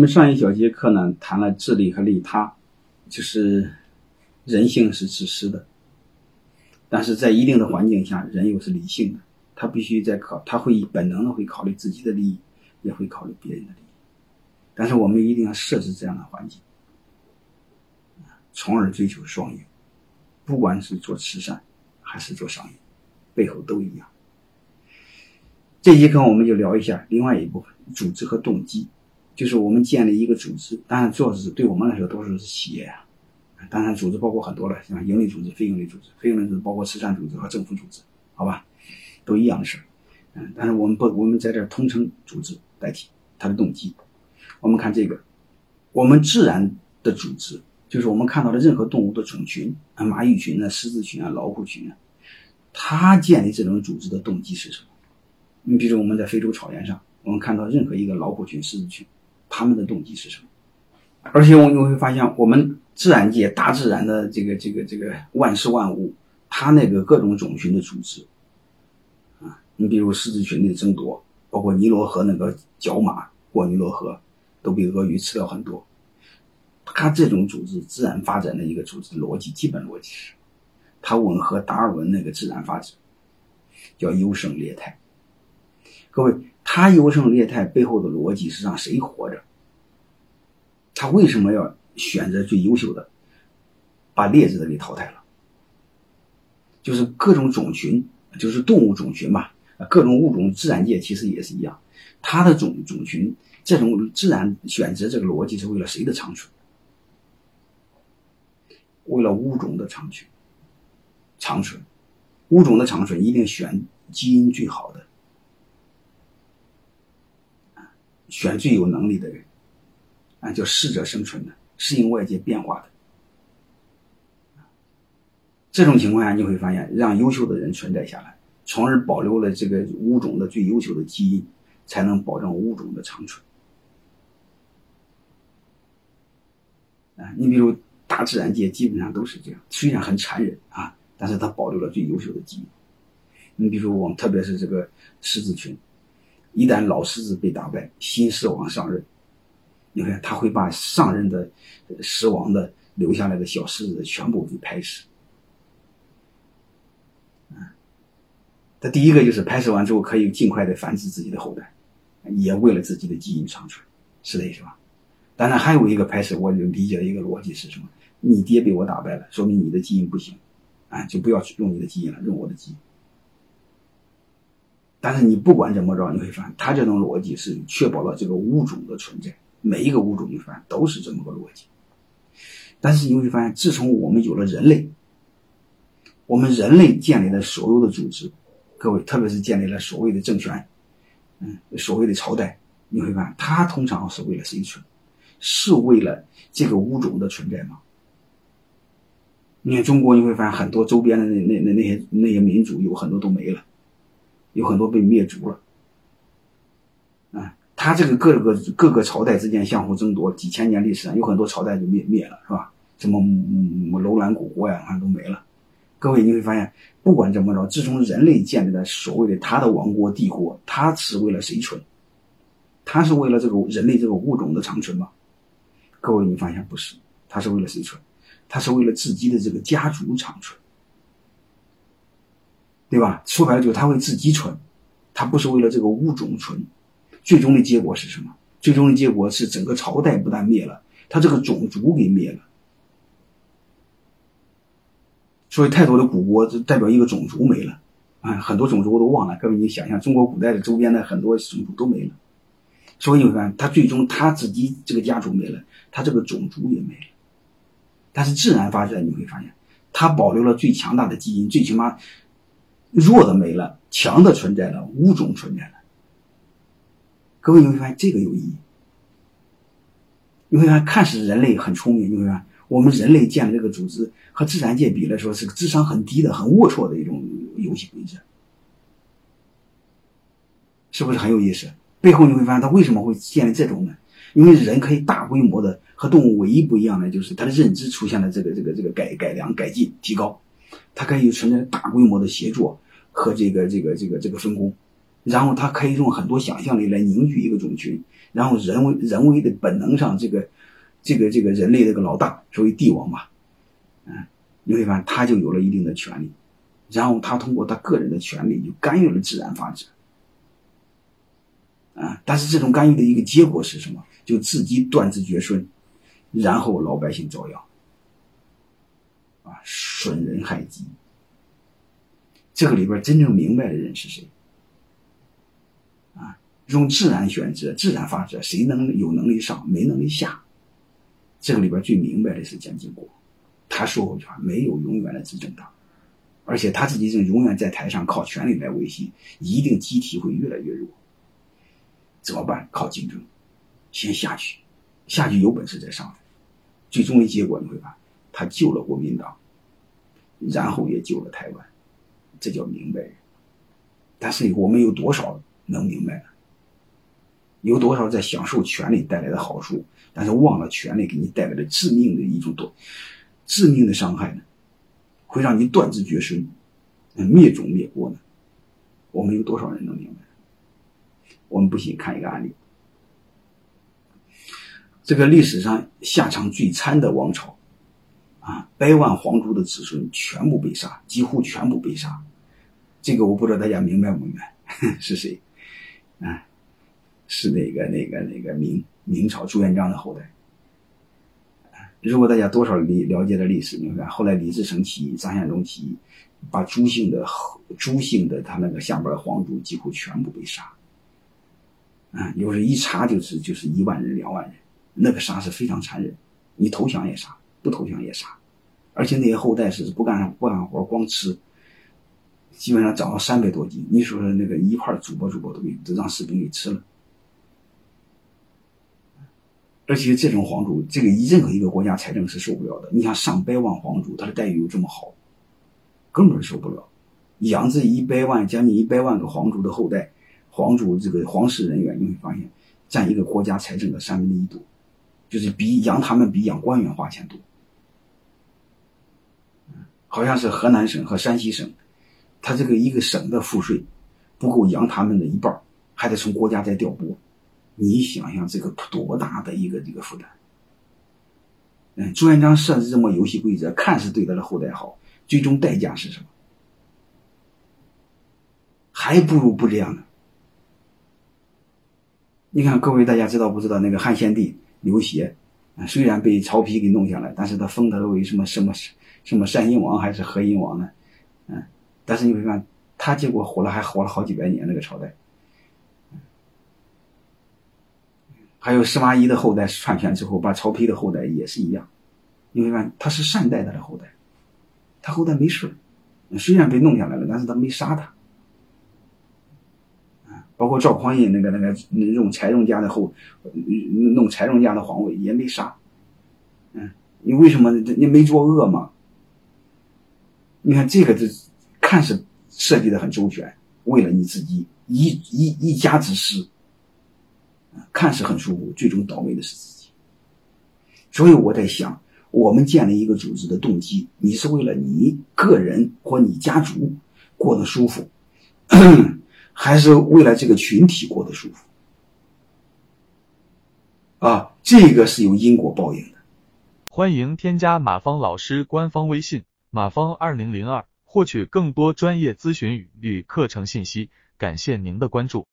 我们上一小节课呢，谈了自利和利他，就是人性是自私的，但是在一定的环境下，人又是理性的，他必须在考，他会本能的会考虑自己的利益，也会考虑别人的利益，但是我们一定要设置这样的环境，从而追求双赢。不管是做慈善还是做商业，背后都一样。这节课我们就聊一下另外一部分组织和动机。就是我们建立一个组织，当然做是对我们来说都是企业啊。当然，组织包括很多了，像盈利组织、非盈利组织、非盈利组织包括慈善组织和政府组织，好吧，都一样的事儿。嗯，但是我们不，我们在这儿通称组织代替它的动机。我们看这个，我们自然的组织，就是我们看到的任何动物的种群，啊，蚂蚁群啊、狮子群啊、老虎群啊，它建立这种组织的动机是什么？你比如我们在非洲草原上，我们看到任何一个老虎群、狮子群。他们的动机是什么？而且我你会发现，我们自然界、大自然的这个、这个、这个万事万物，它那个各种种群的组织，啊，你比如狮子群的争夺，包括尼罗河那个角马过尼罗河，都被鳄鱼吃掉很多。它这种组织自然发展的一个组织逻辑，基本逻辑是，它吻合达尔文那个自然法则，叫优胜劣汰。各位。他优胜劣汰背后的逻辑是让谁活着？他为什么要选择最优秀的，把劣质的给淘汰了？就是各种种群，就是动物种群嘛，各种物种，自然界其实也是一样。它的种种群，这种自然选择这个逻辑是为了谁的长存？为了物种的长存。长存，物种的长存一定选基因最好的。选最有能力的人，啊，叫适者生存的，适应外界变化的。这种情况下，你会发现，让优秀的人存在下来，从而保留了这个物种的最优秀的基因，才能保证物种的长存。啊，你比如大自然界基本上都是这样，虽然很残忍啊，但是它保留了最优秀的基因。你比如我们，特别是这个狮子群。一旦老狮子被打败，新狮王上任，你看他会把上任的狮王的留下来的小狮子全部给拍死。他第一个就是拍死完之后可以尽快的繁殖自己的后代，也为了自己的基因长存，是的意思吧？当然还有一个拍死，我就理解的一个逻辑是什么？你爹被我打败了，说明你的基因不行，啊，就不要用你的基因了，用我的基因。但是你不管怎么着，你会发现，他这种逻辑是确保了这个物种的存在。每一个物种，你发现都是这么个逻辑。但是你会发现，自从我们有了人类，我们人类建立了所有的组织，各位，特别是建立了所谓的政权，嗯，所谓的朝代，你会发现，它通常是为了生存，是为了这个物种的存在吗？你看中国，你会发现很多周边的那那那那些那些民族，有很多都没了。有很多被灭族了，他这个各个各个朝代之间相互争夺，几千年历史上有很多朝代就灭灭了，是吧？什么楼兰古国呀，看都没了。各位你会发现，不管怎么着，自从人类建立了所谓的他的王国帝国，他是为了谁存？他是为了这个人类这个物种的长存吗？各位你发现不是，他是为了谁存？他是为了自己的这个家族长存。对吧？说白了就是他为自己存，他不是为了这个物种存。最终的结果是什么？最终的结果是整个朝代不但灭了，他这个种族给灭了。所以太多的古国就代表一个种族没了啊，很多种族我都忘了。各位你想想，中国古代的周边的很多种族都没了。所以你看，他最终他自己这个家族没了，他这个种族也没了。但是自然发展你会发现，他保留了最强大的基因，最起码。弱的没了，强的存在了，物种存在了。各位，你会发现这个有意义。你会发现，看似人类很聪明，你会发现我们人类建的这个组织和自然界比来说，是个智商很低的、很龌龊的一种游戏规则，是不是很有意思？背后你会发现，它为什么会建立这种呢？因为人可以大规模的和动物唯一不一样的，就是它的认知出现了这个这个这个改改良、改进、提高。它可以存在大规模的协作和这个这个这个这个分工，然后他可以用很多想象力来凝聚一个种群，然后人为人为的本能上，这个这个这个人类这个老大，所谓帝王嘛，嗯，你会发现他就有了一定的权利，然后他通过他个人的权利就干预了自然法则，啊，但是这种干预的一个结果是什么？就自己断子绝孙，然后老百姓遭殃，啊，损人害己。这个里边真正明白的人是谁？用自然选择、自然法则，谁能有能力上，没能力下？这个里边最明白的是蒋经国，他说过一句话：没有永远的执政党，而且他自己是永远在台上靠权力来维系，一定机体会越来越弱。怎么办？靠竞争，先下去，下去有本事再上来。最终的结果你会发，他救了国民党，然后也救了台湾。这叫明白人，但是我们有多少能明白呢？有多少在享受权力带来的好处，但是忘了权力给你带来的致命的一种多致命的伤害呢？会让你断子绝孙、灭种灭国呢？我们有多少人能明白？我们不信，看一个案例：这个历史上下场最惨的王朝啊，百万皇族的子孙全部被杀，几乎全部被杀。这个我不知道大家明白不明白？是谁？啊，是那个那个那个明明朝朱元璋的后代。如果大家多少理了解了历史，你看后来李自成起义、张献忠起义，把朱姓的朱姓的他那个下边的皇族几乎全部被杀。啊，有时一查就是就是一万人、两万人，那个杀是非常残忍。你投降也杀，不投降也杀，而且那些后代是不干不干活，光吃。基本上长到三百多斤，你说说那个一块煮吧煮吧都给都让士兵给吃了，而且这种皇族，这个任何一个国家财政是受不了的。你想上百万皇族，他的待遇又这么好，根本受不了。养这一百万将近一百万个皇族的后代，皇族这个皇室人员，你会发现占一个国家财政的三分之一多，就是比养他们比养官员花钱多。好像是河南省和山西省。他这个一个省的赋税不够养他们的一半，还得从国家再调拨。你想想这个多大的一个这个负担？嗯，朱元璋设置这么游戏规则，看似对他的后代好，最终代价是什么？还不如不这样呢。你看，各位大家知道不知道那个汉献帝刘协？虽然被曹丕给弄下来，但是他封他为什么什么什么善阴王还是和阴王呢？嗯。但是你会看，他结果活了，还活了好几百年那个朝代。还有司马懿的后代篡权之后，把曹丕的后代也是一样。你会看，他是善待他的后代，他后代没事虽然被弄下来了，但是他没杀他。包括赵匡胤那个那个用柴荣家的后，弄柴荣家的皇位也没杀。嗯，你为什么你没作恶吗？你看这个这。看似设计的很周全，为了你自己一一一家之私，看似很舒服，最终倒霉的是自己。所以我在想，我们建立一个组织的动机，你是为了你个人或你家族过得舒服，还是为了这个群体过得舒服？啊，这个是有因果报应的。欢迎添加马芳老师官方微信：马芳二零零二。获取更多专业咨询与课程信息，感谢您的关注。